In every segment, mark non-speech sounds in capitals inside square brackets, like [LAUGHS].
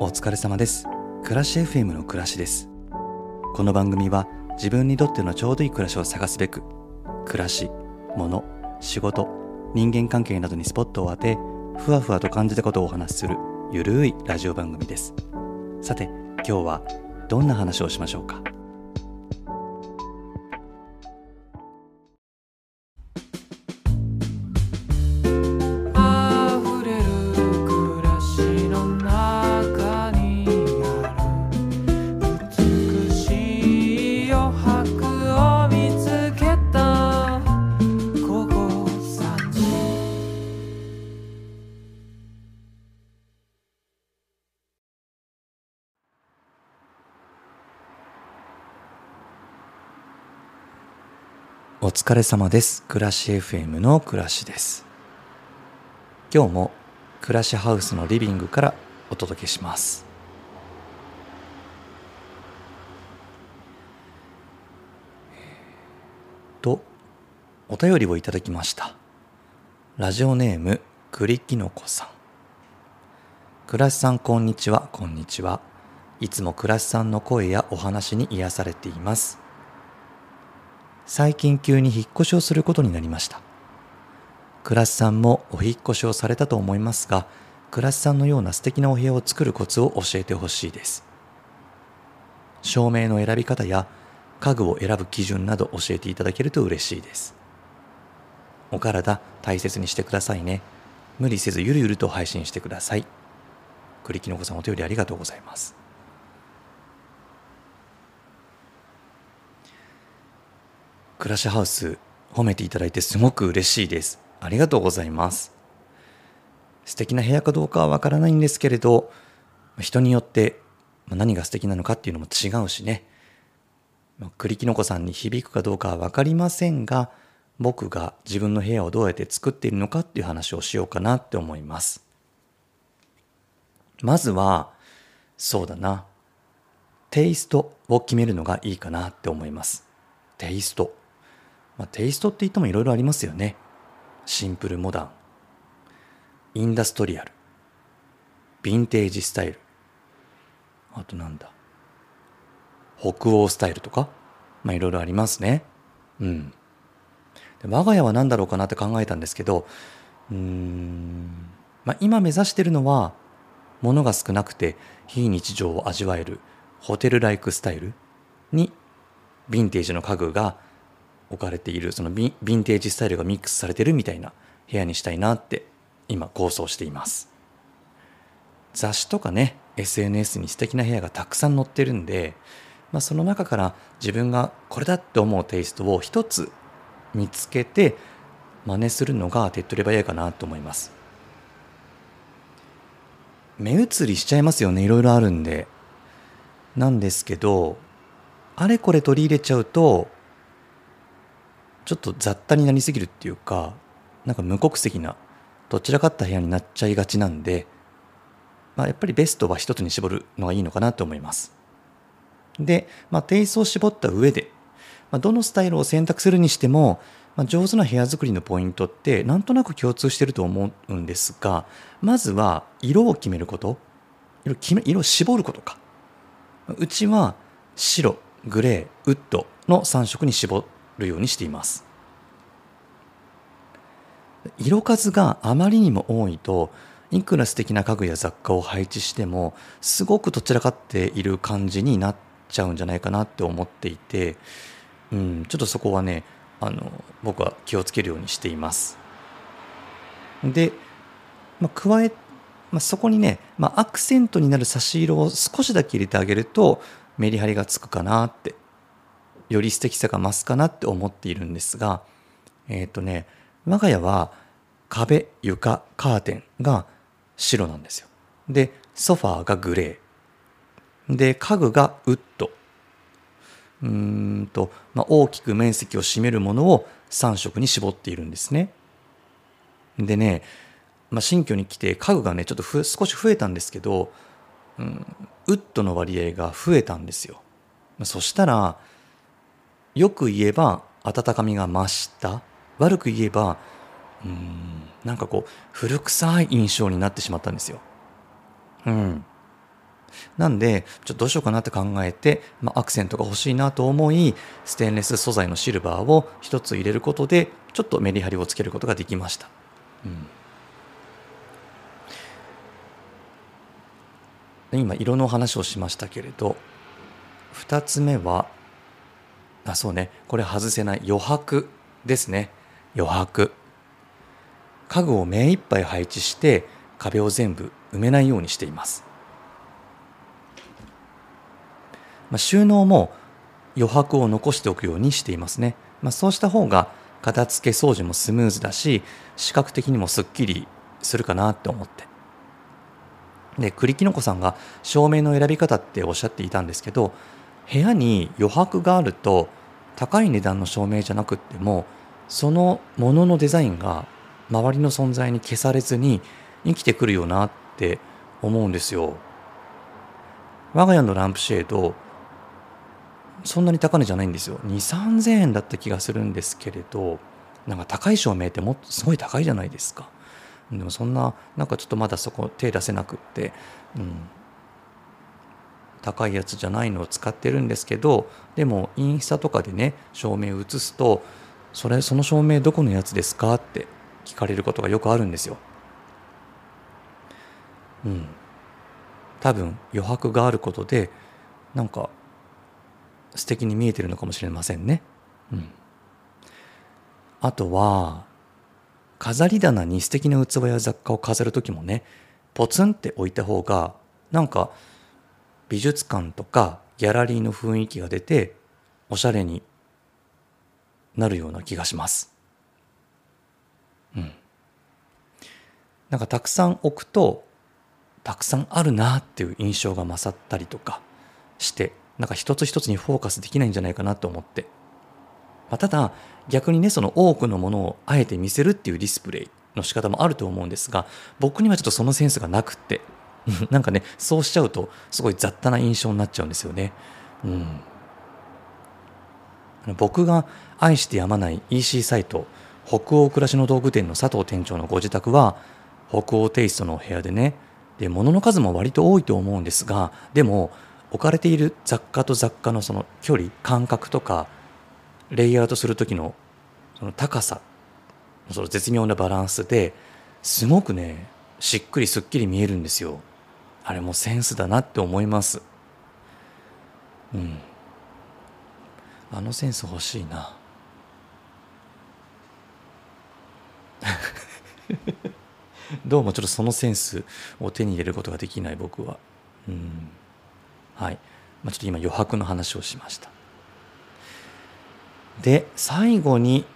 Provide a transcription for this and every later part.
お疲れ様です。暮らし FM の暮らしです。この番組は自分にとってのちょうどいい暮らしを探すべく暮らし物仕事人間関係などにスポットを当てふわふわと感じたことをお話しするゆるいラジオ番組です。さて今日はどんな話をしましょうか？お疲れ様です。暮らし FM の暮らしです。今日も暮らしハウスのリビングからお届けします。とお便りをいただきました。ラジオネーム栗きのこさん。暮らしさんこんにちは。こんにちは。いつも暮らしさんの声やお話に癒されています。最近急に引っ越しをすることになりました。倉石さんもお引っ越しをされたと思いますが倉石さんのような素敵なお部屋を作るコツを教えてほしいです。照明の選び方や家具を選ぶ基準など教えていただけると嬉しいです。お体大切にしてくださいね。無理せずゆるゆると配信してください。栗きのこさんお手よりありがとうございます。暮らしハウス褒めていただいてすごく嬉しいです。ありがとうございます。素敵な部屋かどうかはわからないんですけれど人によって何が素敵なのかっていうのも違うしね。栗きのこさんに響くかどうかは分かりませんが僕が自分の部屋をどうやって作っているのかっていう話をしようかなって思います。まずはそうだな。テイストを決めるのがいいかなって思います。テイスト。まあ、テイストって言ってもいろいろありますよね。シンプルモダン、インダストリアル、ヴィンテージスタイル、あとなんだ、北欧スタイルとか、まあいろいろありますね。うん。で我が家は何だろうかなって考えたんですけど、うーん、まあ今目指してるのは、物が少なくて非日常を味わえるホテルライクスタイルに、ヴィンテージの家具が置かれているそのヴィンテージスタイルがミックスされてるみたいな部屋にしたいなって今構想しています。雑誌とかね SNS に素敵な部屋がたくさん載ってるんで、まあ、その中から自分がこれだって思うテイストを一つ見つけて真似するのが手っ取り早いかなと思います。目移りしちゃいますよねいろいろあるんで。なんですけどあれこれ取り入れちゃうとちょっと雑多になりすぎるっていうかなんか無国籍などちらかった部屋になっちゃいがちなんで、まあ、やっぱりベストは一つに絞るのがいいのかなと思います。で、まあ、テイストを絞った上で、まあ、どのスタイルを選択するにしても、まあ、上手な部屋作りのポイントってなんとなく共通してると思うんですがまずは色を決めること色決め色を絞ることか。うちは白グレーウッドの3色に絞っるようにしています。色数があまりにも多いといくら素敵な家具や雑貨を配置してもすごくどちらかっている感じになっちゃうんじゃないかなって思っていて、うん、ちょっとそこはねあの僕は気をつけるようにしています。で、まあ、加え、まあ、そこにね、まあ、アクセントになる差し色を少しだけ入れてあげるとメリハリがつくかなってより素敵さが増すかなって思っているんですがえっ、とね我が家は壁床カーテンが白なんですよ。でソファーがグレー。で家具がウッド。うーんと、まあ、大きく面積を占めるものを3色に絞っているんですね。でね、まあ、新居に来て家具がねちょっとふ少し増えたんですけど、うん、ウッドの割合が増えたんですよ。そしたらよく言えば温かみが増した。悪く言えばうんなんかこう古臭い印象になってしまったんですよ。うん、なんでちょっとどうしようかなって考えて、まあ、アクセントが欲しいなと思いステンレス素材のシルバーを一つ入れることでちょっとメリハリをつけることができました、うん、今色の話をしましたけれど2つ目はあそうね。これ外せない。余白ですね。余白。家具を目いっぱい配置して壁を全部埋めないようにしています、まあ、収納も余白を残しておくようにしていますね、まあ、そうした方が片付け掃除もスムーズだし視覚的にもすっきりするかなって思って。で栗きのこさんが照明の選び方っておっしゃっていたんですけど部屋に余白があると高い値段の照明じゃなくってもそのもののデザインが周りの存在に消されずに生きてくるよなって思うんですよ。我が家のランプシェードそんなに高値じゃないんですよ。2 3 0 0 0円だった気がするんですけれどなんか高い照明ってもっとすごい高いじゃないですか。でもそんななんかちょっとまだそこ手出せなくって、うん、高いやつじゃないのを使ってるんですけどでもインスタとかでね照明を映すと「それその照明どこのやつですか?」って聞かれることがよくあるんですよ。うん、多分余白があることでなんか素敵に見えてるのかもしれませんね。うん、あとは飾り棚に素敵な器や雑貨を飾る時もねポツンって置いた方がなんか美術館とかギャラリーの雰囲気が出ておしゃれになるような気がします。うん。なんかたくさん置くとたくさんあるなっていう印象が勝ったりとかしてなんか一つ一つにフォーカスできないんじゃないかなと思って、まあ、ただ逆にねその多くのものをあえて見せるっていうディスプレイの仕方もあると思うんですが僕にはちょっとそのセンスがなくってなんかねそうしちゃうとすごい雑多な印象になっちゃうんですよね。うん、僕が愛してやまない EC サイト北欧暮らしの道具店の佐藤店長のご自宅は北欧テイストのお部屋でねで物の数も割と多いと思うんですがでも置かれている雑貨と雑貨のその距離間隔とかレイアウトする時のその高さその絶妙なバランスですごくねしっくりすっきり見えるんですよ。あれもセンスだなって思います。うん。あのセンス欲しいな。[LAUGHS] どうもちょっとそのセンスを手に入れることができない僕は。うん。はい、まあ、ちょっと今余白の話をしました。で最後に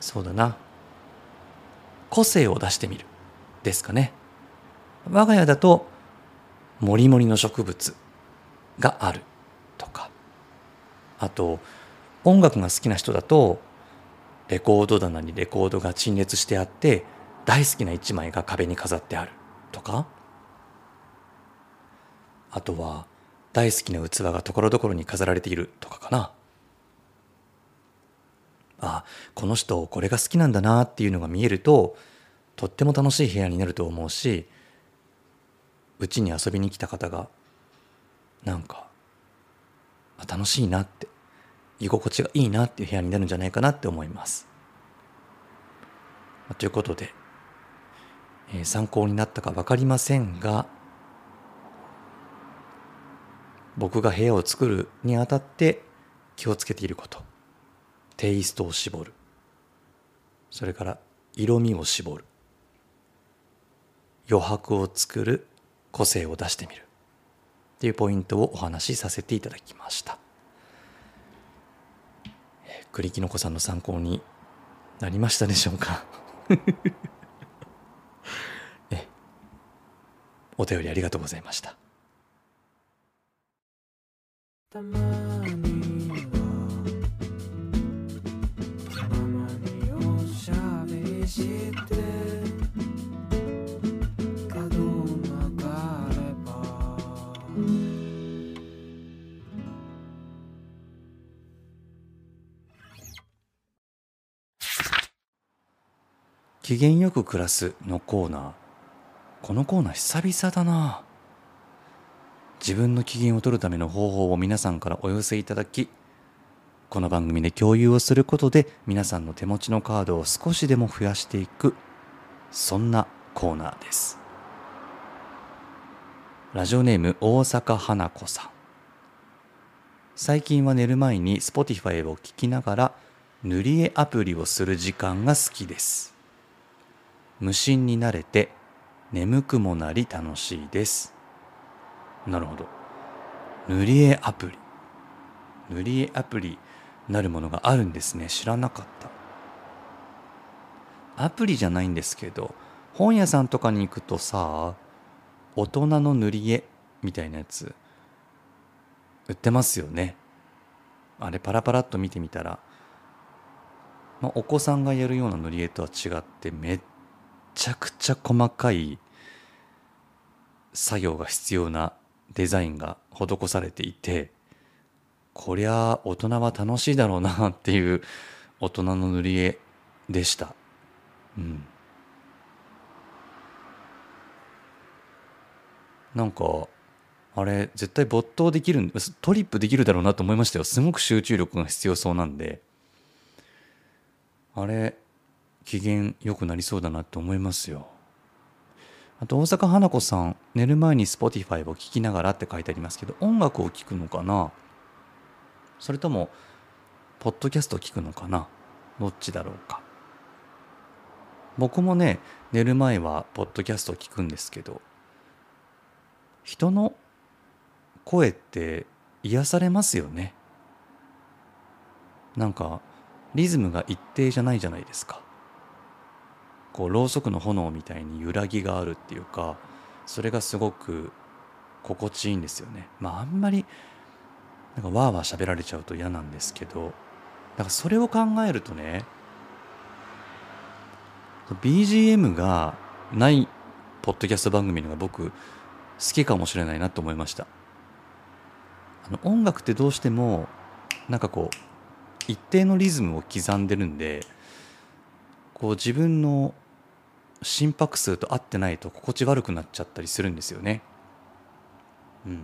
そうだな。個性を出してみる。ですかね。我が家だともりもりの植物があるとか。あと音楽が好きな人だとレコード棚にレコードが陳列してあって大好きな一枚が壁に飾ってあるとか。あとは大好きな器がところどころに飾られているとかかな。あこの人これが好きなんだなっていうのが見えるととっても楽しい部屋になると思うしうちに遊びに来た方がなんか楽しいなって居心地がいいなっていう部屋になるんじゃないかなって思います。ということで、えー参考になったか分かりませんが僕が部屋を作るにあたって気をつけていること。テイストを絞る。それから色味を絞る。余白を作る。個性を出してみる。っていうポイントをお話しさせていただきました。栗きのこさんの参考になりましたでしょうか？[LAUGHS] えお便りありがとうございました。機嫌よく暮らすのコーナー。このコーナー久々だな。自分の機嫌を取るための方法を皆さんからお寄せいただきこの番組で共有をすることで皆さんの手持ちのカードを少しでも増やしていくそんなコーナーです。ラジオネーム大阪花子さん。最近は寝る前に Spotify を聞きながら塗り絵アプリをする時間が好きです。無心になれて眠くもなり楽しいです。なるほど。塗り絵アプリ。塗り絵アプリなるものがあるんですね。知らなかった。アプリじゃないんですけど本屋さんとかに行くとさ大人の塗り絵みたいなやつ売ってますよね。あれパラパラっと見てみたら、まあ、お子さんがやるような塗り絵とは違ってめっちゃくちゃ細かい作業が必要なデザインが施されていてこりゃ大人は楽しいだろうなっていう大人の塗り絵でした。うん。なんかあれ絶対没頭できるトリップできるだろうなと思いましたよ。すごく集中力が必要そうなんで。あれ機嫌良くなりそうだなって思いますよ。あと大阪花子さん寝る前に Spotify を聴きながらって書いてありますけど音楽を聴くのかな？それともポッドキャストを聞くのかな？どっちだろうか？僕もね寝る前はポッドキャストを聞くんですけど人の声って癒されますよね。なんかリズムが一定じゃないじゃないですか。こうろうそくの炎みたいに揺らぎがあるっていうかそれがすごく心地いいんですよね。まああんまりなんかわーわー喋られちゃうと嫌なんですけどだからそれを考えるとね BGM がないポッドキャスト番組のが僕好きかもしれないなと思いました。あの音楽ってどうしてもなんかこう一定のリズムを刻んでるんでこう自分の心拍数と合ってないと心地悪くなっちゃったりするんですよね。うん、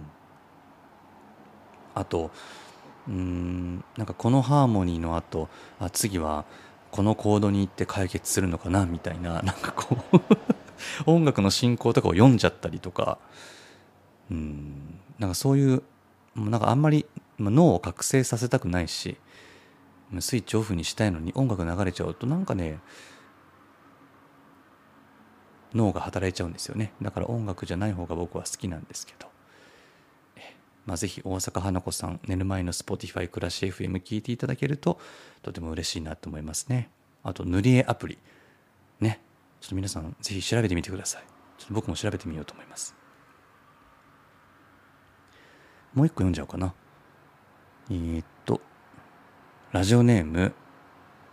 あとうんなんかこのハーモニーの後あ次はこのコードに行って解決するのかなみたいな [LAUGHS] なんかこう音楽の進行とかを読んじゃったりとかうんなんかそういうなんかあんまり脳を覚醒させたくないしスイッチオフにしたいのに音楽流れちゃうとなんかね脳が働いちゃうんですよね。だから音楽じゃない方が僕は好きなんですけど、まあ、ぜひ大阪花子さん寝る前の Spotify 暮らし FM 聞いていただけるととても嬉しいなと思いますね。あと塗り絵アプリ。ね。ちょっと皆さんぜひ調べてみてください。ちょっと僕も調べてみようと思います。もう一個読んじゃおうかな。えー、っと。ラジオネーム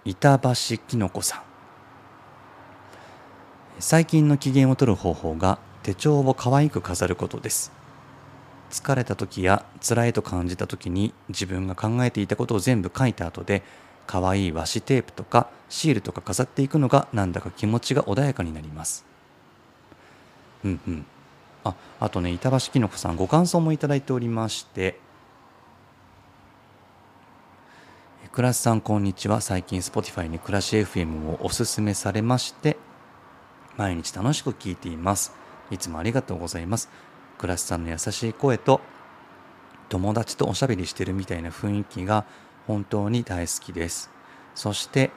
板橋きのこさん。最近の機嫌を取る方法が手帳を可愛く飾ることです。疲れた時や辛いと感じた時に自分が考えていたことを全部書いた後で可愛い和紙テープとかシールとか飾っていくのがなんだか気持ちが穏やかになります。うんうん。ああとね板橋きのこさんご感想もいただいておりまして。クラスさんこんにちは。最近 Spotify に暮らし FM をおすすめされまして毎日楽しく聞いています。いつもありがとうございます。クラスさんの優しい声と友達とおしゃべりしてるみたいな雰囲気が本当に大好きです。そして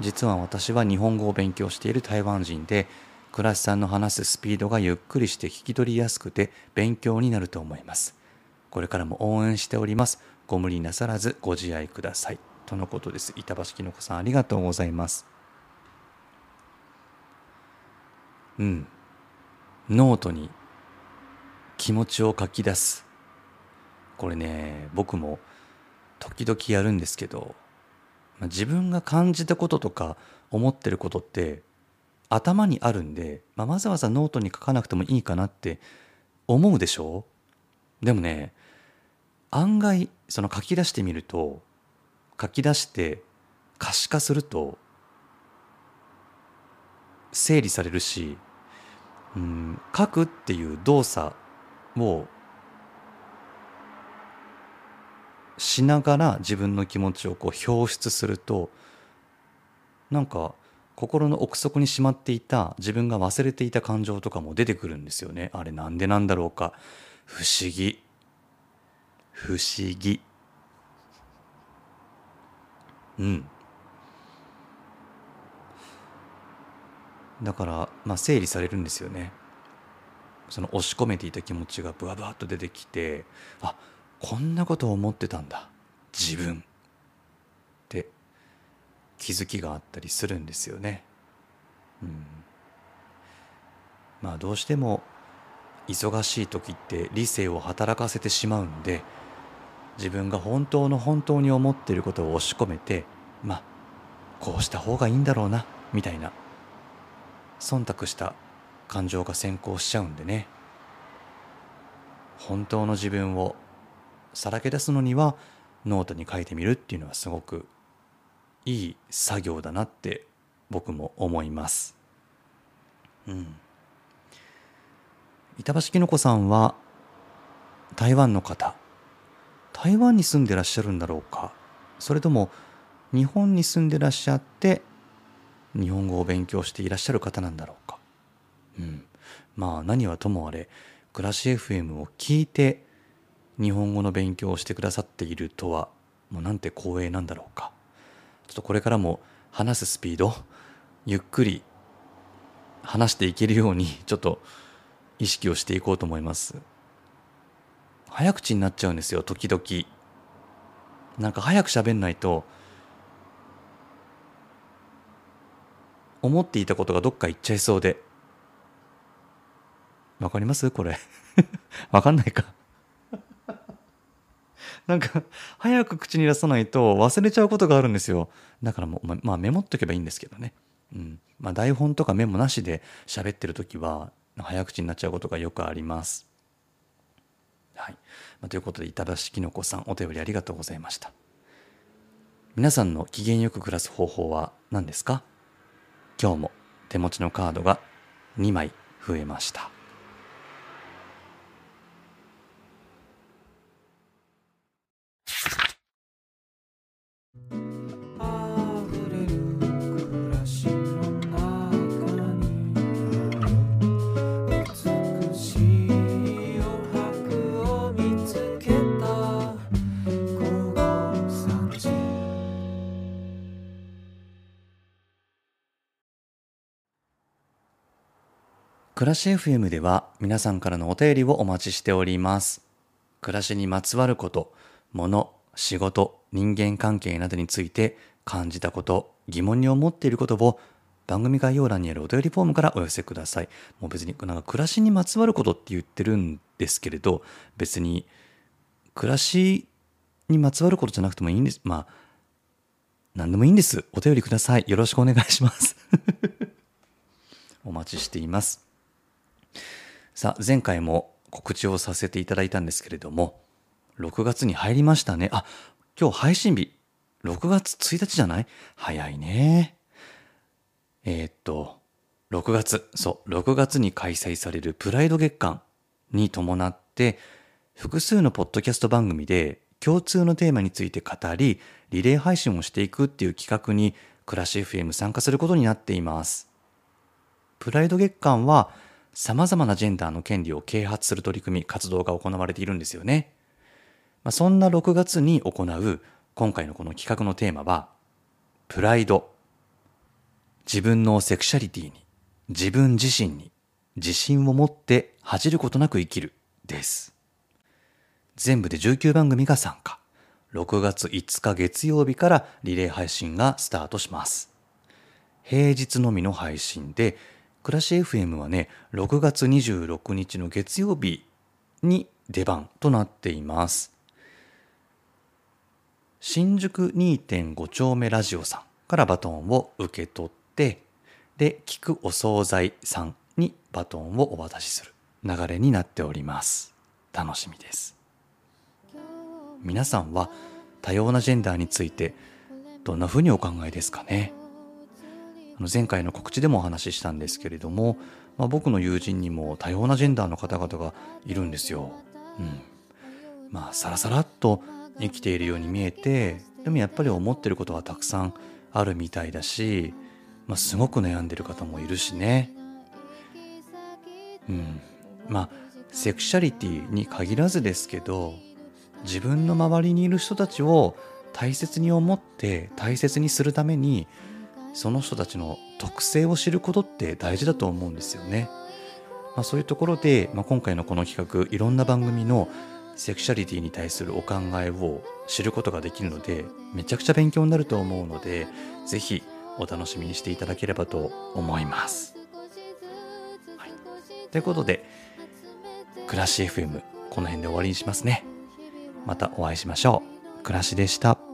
実は私は日本語を勉強している台湾人でクラスさんの話すスピードがゆっくりして聞き取りやすくて勉強になると思います。これからも応援しております。ご無理なさらずご自愛ください。とのことです。板橋きのこさんありがとうございます。うん。ノートに気持ちを書き出す。これね僕も時々やるんですけどまあ自分が感じたこととか思ってることって頭にあるんで、まあ、わざわざノートに書かなくてもいいかなって思うでしょ？でもね案外その書き出してみると書き出して可視化すると整理されるし、うん、書くっていう動作をしながら自分の気持ちをこう表出するとなんか心の奥底にしまっていた自分が忘れていた感情とかも出てくるんですよね。あれなんでなんだろうか。不思議。不思議。うん。だからまあ整理されるんですよね。その押し込めていた気持ちがブワブワっと出てきてあこんなことを思ってたんだ。自分。って気づきがあったりするんですよね。うん、まあどうしても忙しい時って理性を働かせてしまうんで自分が本当の本当に思っていることを押し込めてまあこうした方がいいんだろうなみたいな忖度した感情が先行しちゃうんでね本当の自分をさらけ出すのにはノートに書いてみるっていうのはすごくいい作業だなって僕も思います。うん。板橋きのこさんは台湾の方台湾に住んでらっしゃるんだろうかそれとも日本に住んでらっしゃって日本語を勉強していらっしゃる方なんだろうか。うん。まあ何はともあれ暮らし FM を聞いて日本語の勉強をしてくださっているとはもうなんて光栄なんだろうか。ちょっとこれからも話すスピードゆっくり話していけるようにちょっと意識をしていこうと思います。早口になっちゃうんですよ時々。なんか早く喋んないと思っていたことがどっか行っちゃいそうで。わかります？これ。[LAUGHS] わかんないか。[LAUGHS] なんか早く口に出さないと忘れちゃうことがあるんですよ。だからもうまあメモっとけばいいんですけどね。うん。まあ台本とかメモなしで喋ってる時は早口になっちゃうことがよくあります。はい、まあ、ということで板橋きのこさんお便りありがとうございました。皆さんの機嫌よく暮らす方法は何ですか？今日も手持ちのカードが2枚増えました。暮らし FM では皆さんからのお便りをお待ちしております。暮らしにまつわること物仕事人間関係などについて感じたこと疑問に思っていることを番組概要欄にあるお便りフォームからお寄せください。もう別になんか暮らしにまつわることって言ってるんですけれど別に暮らしにまつわることじゃなくてもいいんです。まあ何でもいいんです。お便りください。よろしくお願いします。[LAUGHS] お待ちしています。さあ前回も告知をさせていただいたんですけれども6月に入りましたね。あ今日配信日。6月1日じゃない？早いね。えーっと6月そう6月に開催されるプライド月間に伴って複数のポッドキャスト番組で共通のテーマについて語りリレー配信をしていくっていう企画に暮らし FM 参加することになっています。プライド月間は様々なジェンダーの権利を啓発する取り組み、活動が行われているんですよね。まあ、そんな6月に行う今回のこの企画のテーマは、プライド。自分のセクシャリティに、自分自身に自信を持って恥じることなく生きるです。全部で19番組が参加。6月5日月曜日からリレー配信がスタートします。平日のみの配信で、暮らし FM はね、6月26日の月曜日に出番となっています。新宿2.5丁目ラジオさんからバトンを受け取って、で、聞くお惣菜さんにバトンをお渡しする流れになっております。楽しみです。皆さんは多様なジェンダーについてどんなふうにお考えですかね？前回の告知でもお話ししたんですけれども、まあ、僕の友人にも多様なジェンダーの方々がいるんですよ。うん、まあさらさらっと生きているように見えてでもやっぱり思ってることはたくさんあるみたいだし、まあ、すごく悩んでる方もいるしね。うん。まあセクシャリティに限らずですけど自分の周りにいる人たちを大切に思って大切にするためにその人たちの特性を知ることって大事だと思うんですよね。まあ、そういうところで、まあ、今回のこの企画いろんな番組のセクシャリティに対するお考えを知ることができるのでめちゃくちゃ勉強になると思うのでぜひお楽しみにしていただければと思います。はい、ということで暮らし FM この辺で終わりにしますね。またお会いしましょう。暮らしでした。